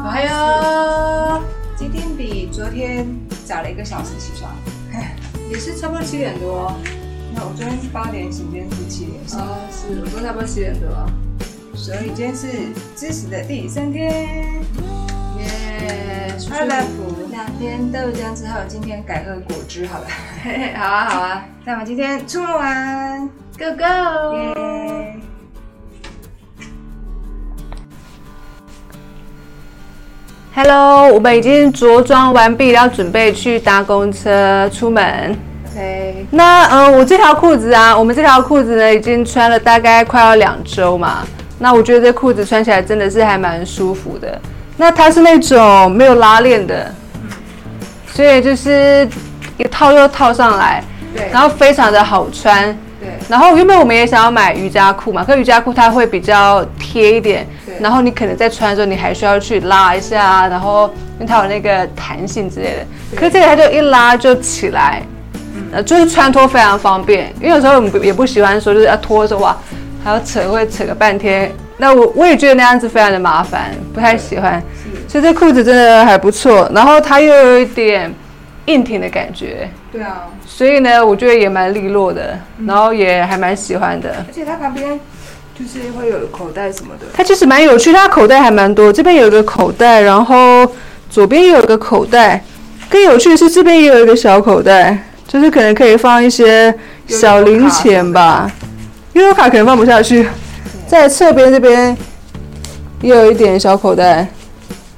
在吗？还有，今天比昨天早了一个小时起床，也是差不多七点多。那我昨天八点醒，今天是七点醒。啊，是，我昨天差不多七点多。所以今天是知识的第三天。耶，喝了两天豆浆之后，今天改喝果汁好了。嘿嘿，好啊好啊，那我们今天出门玩，Go Go！耶！我们已经着装完毕，要准备去搭公车出门。OK，那呃，我这条裤子啊，我们这条裤子呢，已经穿了大概快要两周嘛。那我觉得这裤子穿起来真的是还蛮舒服的。那它是那种没有拉链的，所以就是一套又套上来，对，然后非常的好穿。对然后原本我们也想要买瑜伽裤嘛，可瑜伽裤它会比较贴一点对，然后你可能在穿的时候你还需要去拉一下，然后因为它有那个弹性之类的。可是这个它就一拉就起来，呃，就是穿脱非常方便。因为有时候我们也不喜欢说就是要脱着哇，还要扯会扯个半天。那我我也觉得那样子非常的麻烦，不太喜欢。所以这裤子真的还不错，然后它又有一点硬挺的感觉。对啊，所以呢，我觉得也蛮利落的，然后也还蛮喜欢的。而且它旁边就是会有口袋什么的。它其实蛮有趣，它口袋还蛮多，这边有一个口袋，然后左边也有一个口袋。更有趣的是，这边也有一个小口袋，就是可能可以放一些小零钱吧。悠悠卡可能放不下去，在侧边这边也有一点小口袋，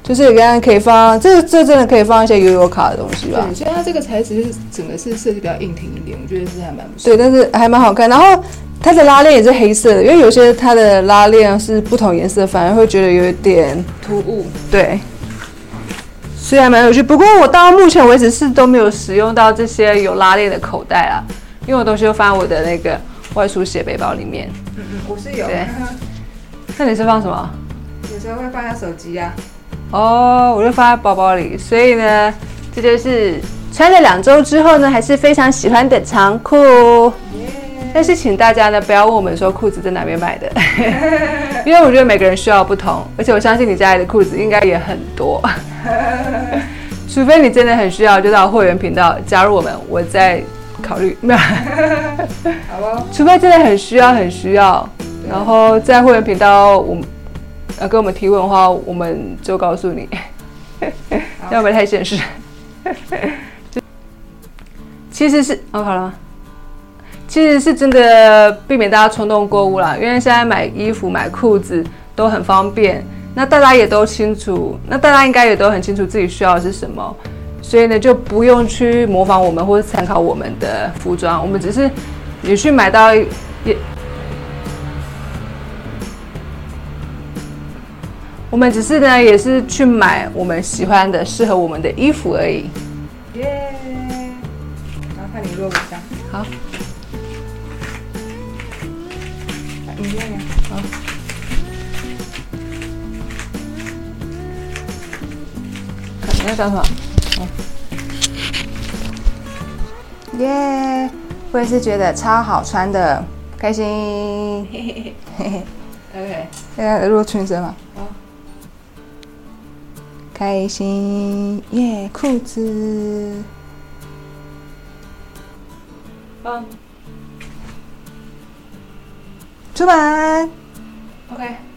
就是刚刚可以放，这这真的可以放一些悠悠卡的东西吧。对，所以它这个材质就是整个是设计比较硬挺一点，我觉得是还蛮不错。对，但是还蛮好看。然后它的拉链也是黑色的，因为有些它的拉链是不同颜色，反而会觉得有一点突兀。对，所以还蛮有趣。不过我到目前为止是都没有使用到这些有拉链的口袋啊，因为我东西都放在我的那个外出写背包里面。嗯嗯，我是有，对那你是放什么？有时候会放下手机啊。哦，我就放在包包里。所以呢，这就是穿了两周之后呢，还是非常喜欢的长裤。但是请大家呢不要问我们说裤子在哪边买的，因为我觉得每个人需要不同，而且我相信你家里的裤子应该也很多，除非你真的很需要，就到会员频道加入我们，我再考虑。没有，好哦。除非真的很需要很需要，然后在会员频道我们呃跟我们提问的话，我们就告诉你，要不然太现实。其实是哦，好了？其实是真的避免大家冲动购物啦，因为现在买衣服、买裤子都很方便，那大家也都清楚，那大家应该也都很清楚自己需要的是什么，所以呢就不用去模仿我们或者参考我们的服装，我们只是也去买到也。我们只是呢，也是去买我们喜欢的、适合我们的衣服而已。耶！麻烦你落个章。好，影片呀。好。你要讲什么？耶！我也是觉得超好穿的，开心。嘿嘿嘿嘿。OK，现在录全身嘛。好。开心耶！裤子。棒出门。OK。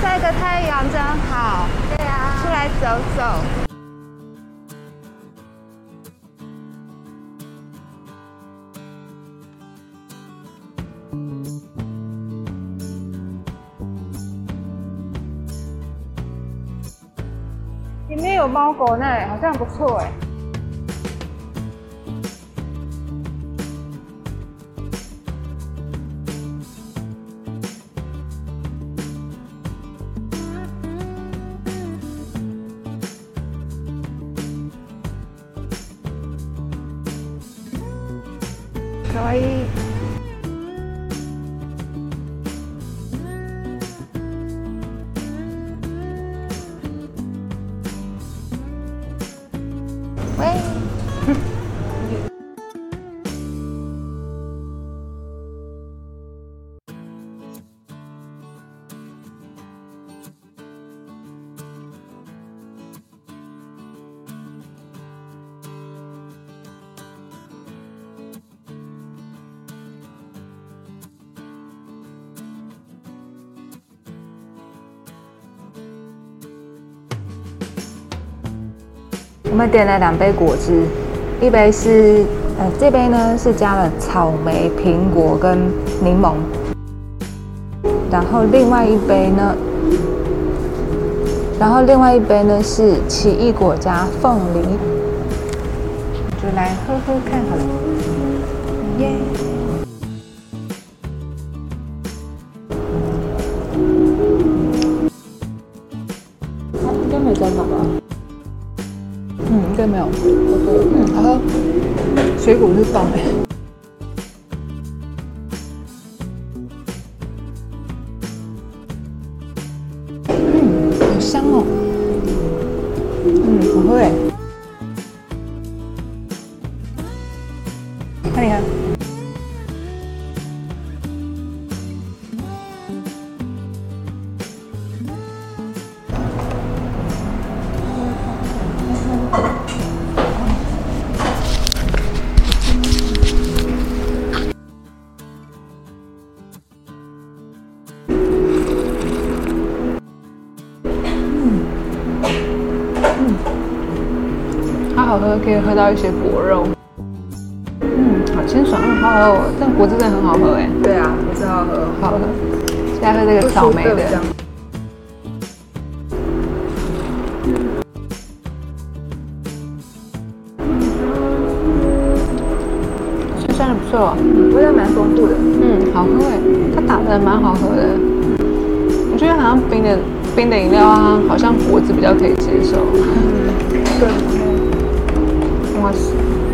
晒个太阳真好。对啊，出来走走。里面有猫狗呢，好像不错哎。かわい 我们点了两杯果汁，一杯是呃这杯呢是加了草莓、苹果跟柠檬，然后另外一杯呢，然后另外一杯呢是奇异果加凤梨，就来喝喝看好了，耶！水果是棒哎。好喝，可以喝到一些果肉。嗯，好清爽，嗯，好好喝哦。但果汁真的很好喝哎。对啊，果汁好喝，好喝。现在喝这个草莓的。酸酸的不错，味道蛮丰富的。嗯，好喝哎，它打的蛮好喝的。我觉得好像冰的冰的饮料啊，好像果汁比较可以接受。对。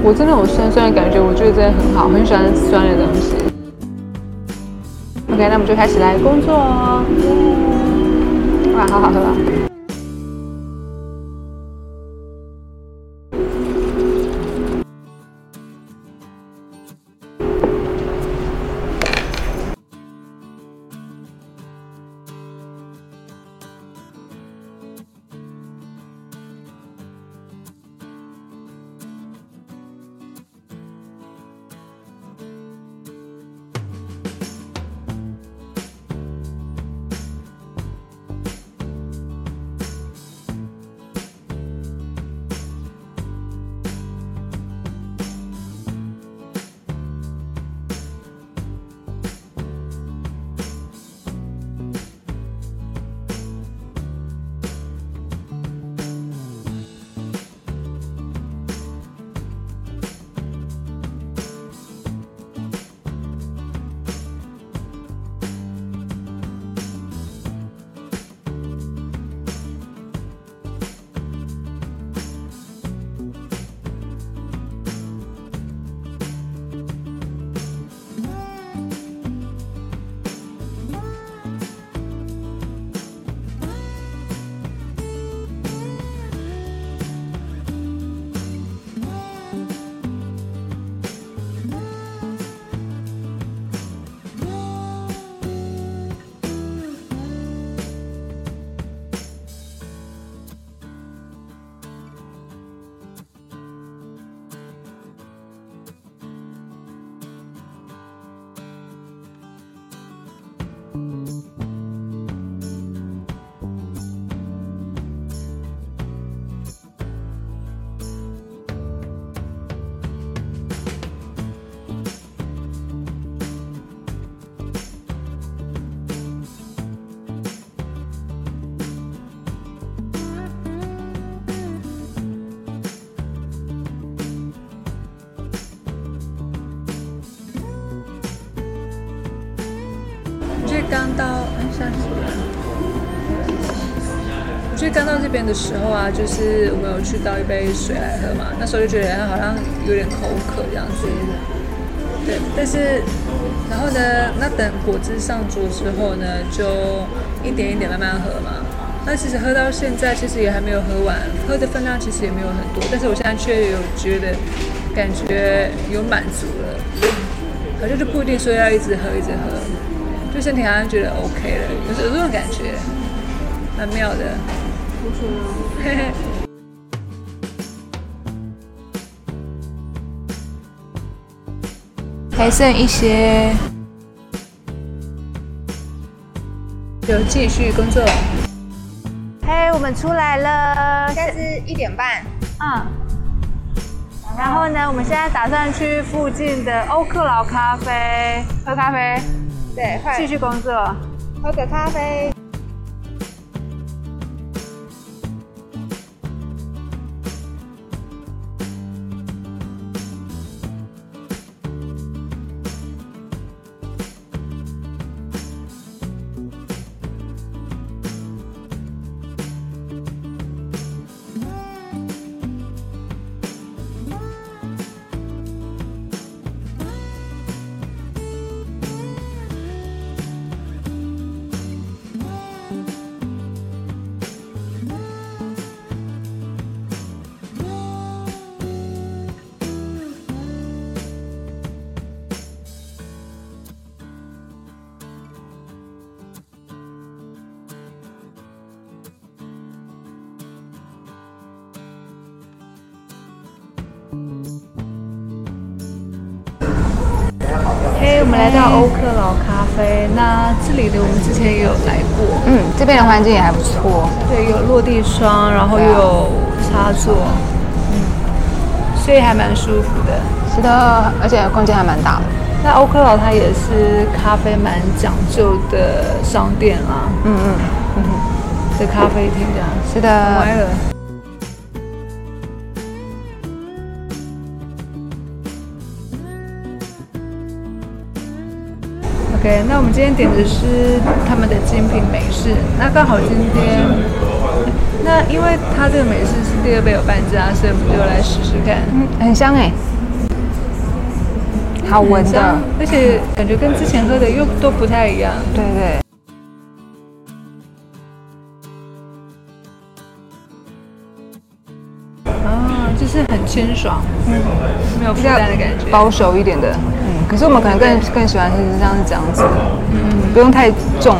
我真的有酸酸的感觉，我觉得真的很好，很喜欢酸的东西。OK，那我们就开始来工作哦。哇，好好喝啊！刚到，哎，现在是？我记得刚到这边的时候啊，就是我们有去倒一杯水来喝嘛，那时候就觉得好像有点口渴这样子。对，但是然后呢，那等果汁上桌之后呢，就一点一点慢慢喝嘛。那其实喝到现在，其实也还没有喝完，喝的分量其实也没有很多，但是我现在却有觉得感觉有满足了，好像就不一定说要一直喝一直喝，就身体好像觉得 OK 了，有有这种感觉，蛮妙的。嘿嘿。还剩一些，就继续工作。嘿，我们出来了，现在是一点半。嗯。然后呢，我们现在打算去附近的欧克劳咖啡喝咖啡，对，继续工作，喝个咖啡。来到欧克劳咖啡。那这里的我们之前也有来过，嗯，这边的环境也还不错。对，有落地窗，然后又有插座，嗯，所以还蛮舒服的。是的，而且空间还蛮大的。那欧克劳它也是咖啡蛮讲究的商店啦，嗯嗯嗯，的咖啡厅这样。是的。歪了。OK，那我们今天点的是他们的精品美式。那刚好今天，那因为它这个美式是第二杯有半价，所以我们就来试试看。嗯，很香哎，好闻的，而且感觉跟之前喝的又都不太一样。对对。很清爽，嗯，没有负担的感觉，保守一点的。嗯可是我们可能更更喜欢是像是这样子，嗯，不用太重。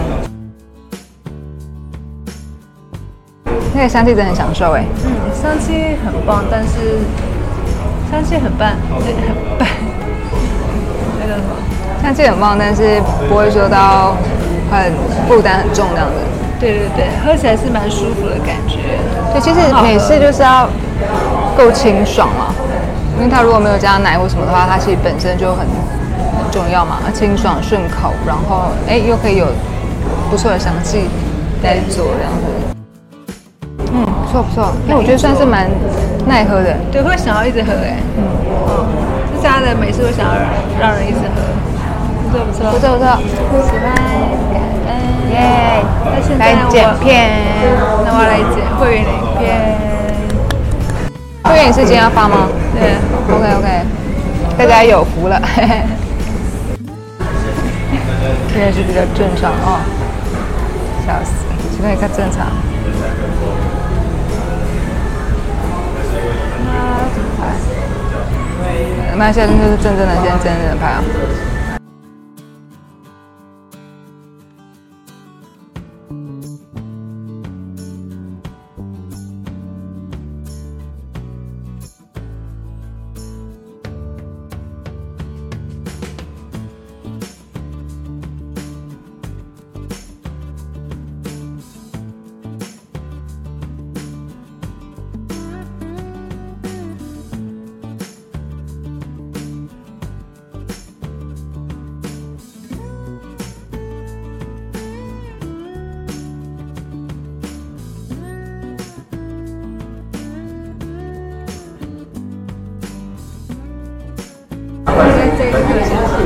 那个香气真的很享受哎，嗯，香气很棒，但是香气很棒，很棒，那个什么，香气很棒，但是不会说到很负担很重这样子。对对对，喝起来是蛮舒服的感觉。对，其实美式就是要够清爽嘛，因为它如果没有加奶或什么的话，它其实本身就很。重要嘛，清爽顺口，然后哎又可以有不错的香气在做这样子，嗯，不错不错，因为我觉得算是蛮耐喝的，对，会想要一直喝哎，嗯，这家的美式会想要让人一直喝，不错不错。不错不错，喜欢，感恩，耶，那现在来剪片，那我要来剪会员影片，会员是今天要发吗？对，OK OK，大家有福了。现在是比较正常哦，笑死，现在看正常。那怎么拍？那现在就是真正的，先真正的拍啊。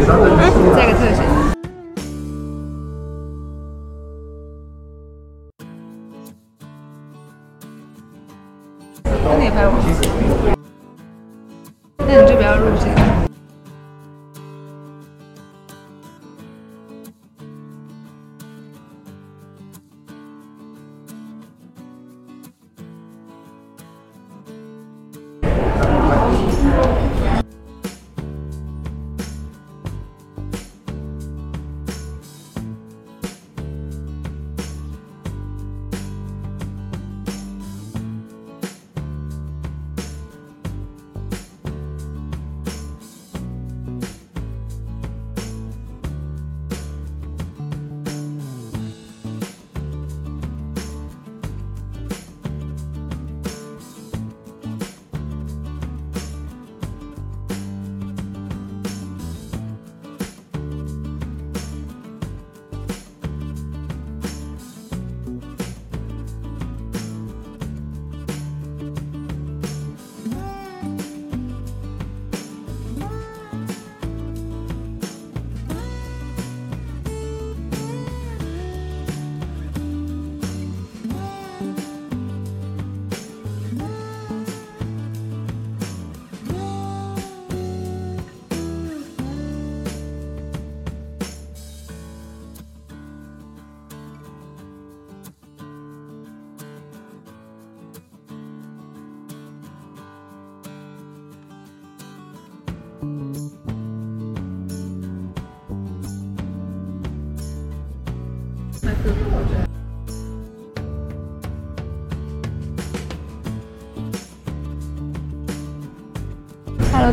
嗯，这个特写。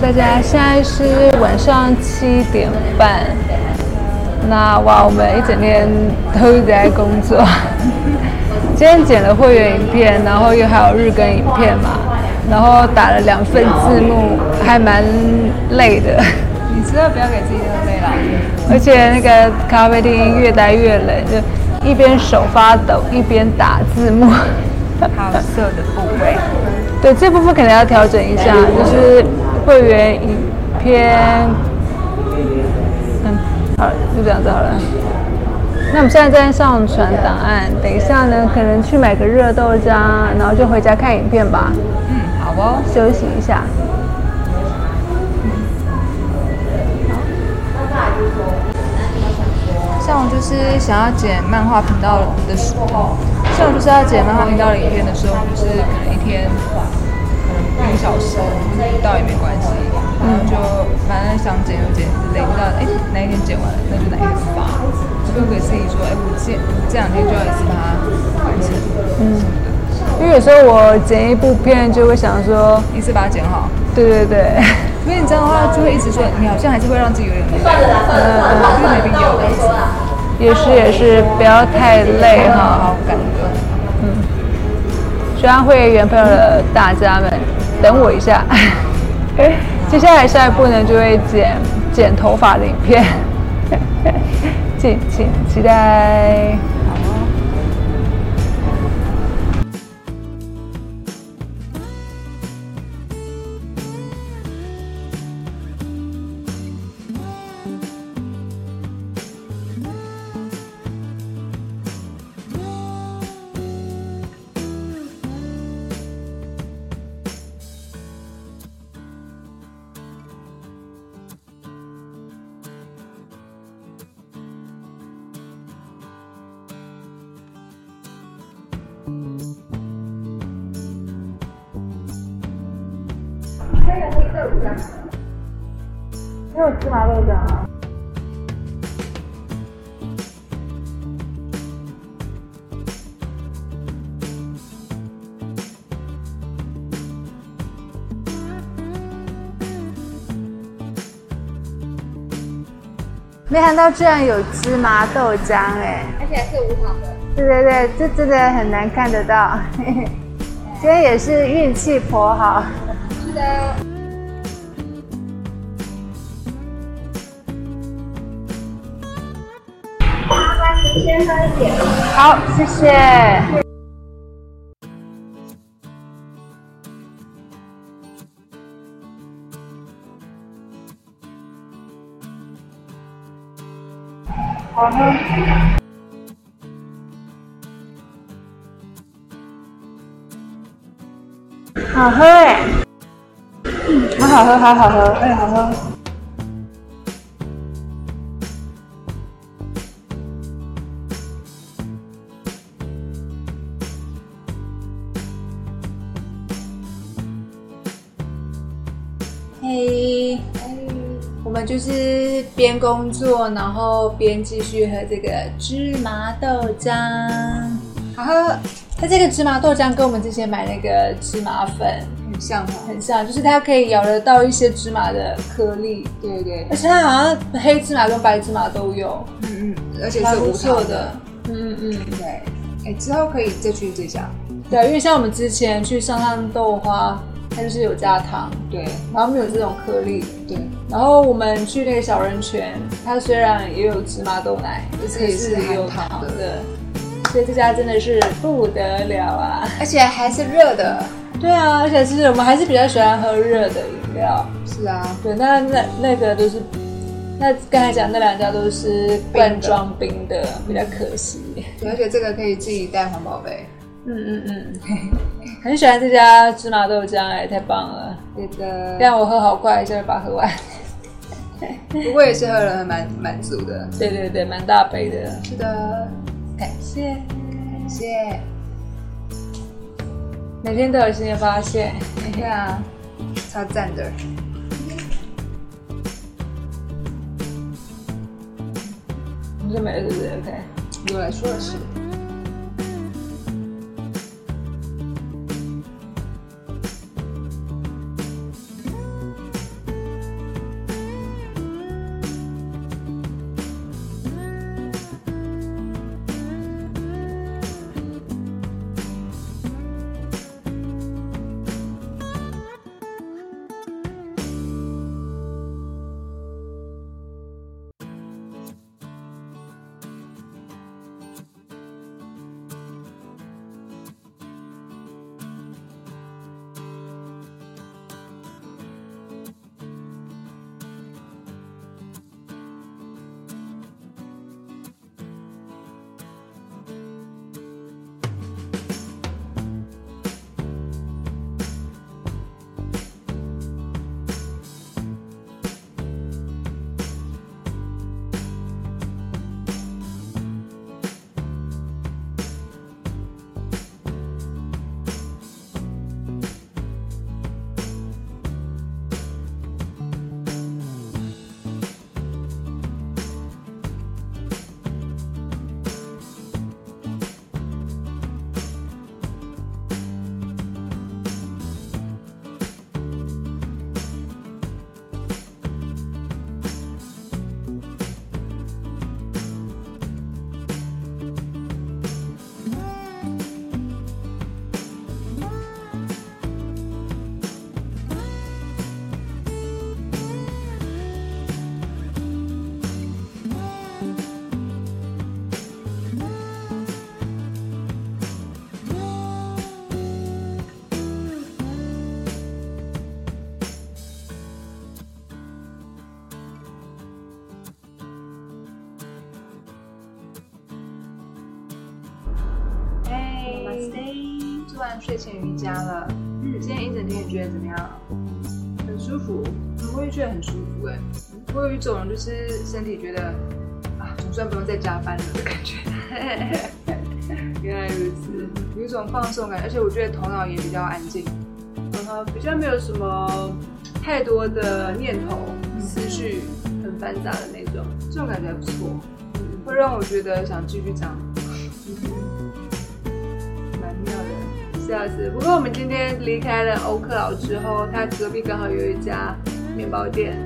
大家，现在是晚上七点半。那哇，我们一整天都一直在工作。今天剪了会员影片，然后又还有日更影片嘛，然后打了两份字幕，还蛮累的。你知道不要给自己那么累啦。而且那个咖啡厅越待越冷，就一边手发抖一边打字幕。好色的部位，对这部分可能要调整一下，就是会员影片，嗯，好了，就这样子好了。那我们现在在上传档案，等一下呢，可能去买个热豆浆，然后就回家看影片吧，嗯，好哦。休息一下。像我就是想要剪漫画频道的时候，像我就是要剪漫画频道的影片的时候，就是可能一天一个小时不到也没关系，然后就反正想剪就剪，累不到哎哪一天剪完了，那就哪一天发，就给自己说哎我剪这两天就要一次把它完成，嗯，因为有时候我剪一部片就会想说一次把它剪好，对对对，因为你这样的话就会一直说你好像还是会让自己有点累，嗯，就是没必要。也是也是，不要太累哈。好感动。嗯，希望会员朋友的大家们等我一下。接下来下一步呢，就会剪剪头发的影片，敬请期待。没有芝麻豆浆啊。没想到居然有芝麻豆浆哎，而且还是无糖的。对对对，这真的很难看得到。今天也是运气颇好。好，谢谢。好喝。好喝哎，嗯，好好喝，好好喝，哎，好喝。们就是边工作，然后边继续喝这个芝麻豆浆，好喝。它这个芝麻豆浆跟我们之前买那个芝麻粉很像哦。很像，就是它可以咬得到一些芝麻的颗粒，对对而且它好像黑芝麻跟白芝麻都有，嗯嗯，而且是无糖错的。嗯嗯嗯，对，哎，之后可以再去这家。对，因为像我们之前去上上豆花，它就是有加糖，对然后没有这种颗粒。对，然后我们去那个小人泉，它虽然也有芝麻豆奶，但是这也是有糖的的，所以这家真的是不得了啊！而且还是热的。对啊，而且其实我们还是比较喜欢喝热的饮料。是啊，对，那那那个都是，那刚才讲那两家都是罐装冰的，比较可惜。对，而且这个可以自己带环保杯。嗯嗯嗯，很喜欢这家芝麻豆浆哎，太棒了！对的，让我喝好快，一下就把它喝完。不过也是喝了蛮满足的。对对对，蛮大杯的，是的，感谢。感谢。每天都有新的发现。对啊，超赞的。你是没了是不是？OK。对我来说是。睡前瑜伽了。嗯，今天一整天你觉得怎么样？很舒服，我也觉得很舒服哎。我有一种就是身体觉得啊，总算不用再加班了的感觉。原来如此，有一种放松感，而且我觉得头脑也比较安静，然后比较没有什么太多的念头、思绪很繁杂的那种。这种感觉还不错，会让我觉得想继续长。不过我们今天离开了欧克劳之后，它隔壁刚好有一家面包店，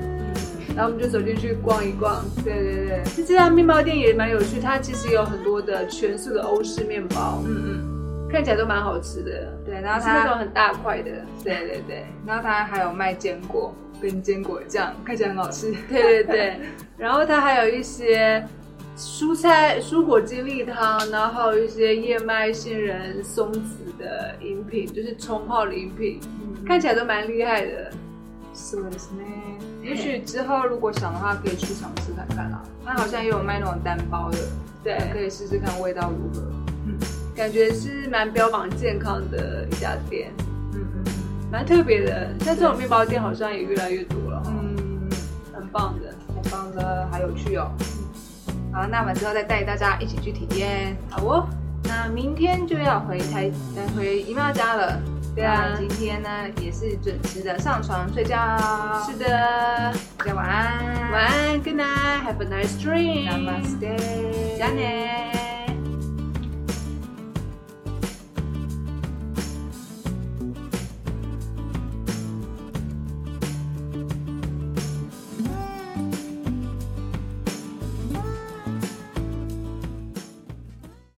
然后我们就走进去逛一逛。对对对，这家面包店也蛮有趣，它其实有很多的全素的欧式面包，嗯嗯，看起来都蛮好吃的。对，然后是那种，很大块的。对对对。然后它还有卖坚果跟坚果酱，看起来很好吃。对对对，然后它还有一些蔬菜、蔬果精力汤，然后还有一些燕麦杏仁松子的饮品，就是冲泡的饮品，看起来都蛮厉害的。そうですね。也许之后如果想的话，可以去尝试看看啦。它好像也有卖那种单包的，对，可以试试看味道如何。感觉是蛮标榜健康的一家店。嗯 嗯嗯，蛮特别的。像这种面包店好像也越来越多了，嗯，很棒的。很棒的，好有趣哦。 好，那我们之后再带大家一起去体验。好哦，那明天就要回台，呃，回姨妈家了。对啊今天呢也是准时的上床睡觉。是，的，大家晚安。晚安，Good night，Have a nice dream。Namaste。加年。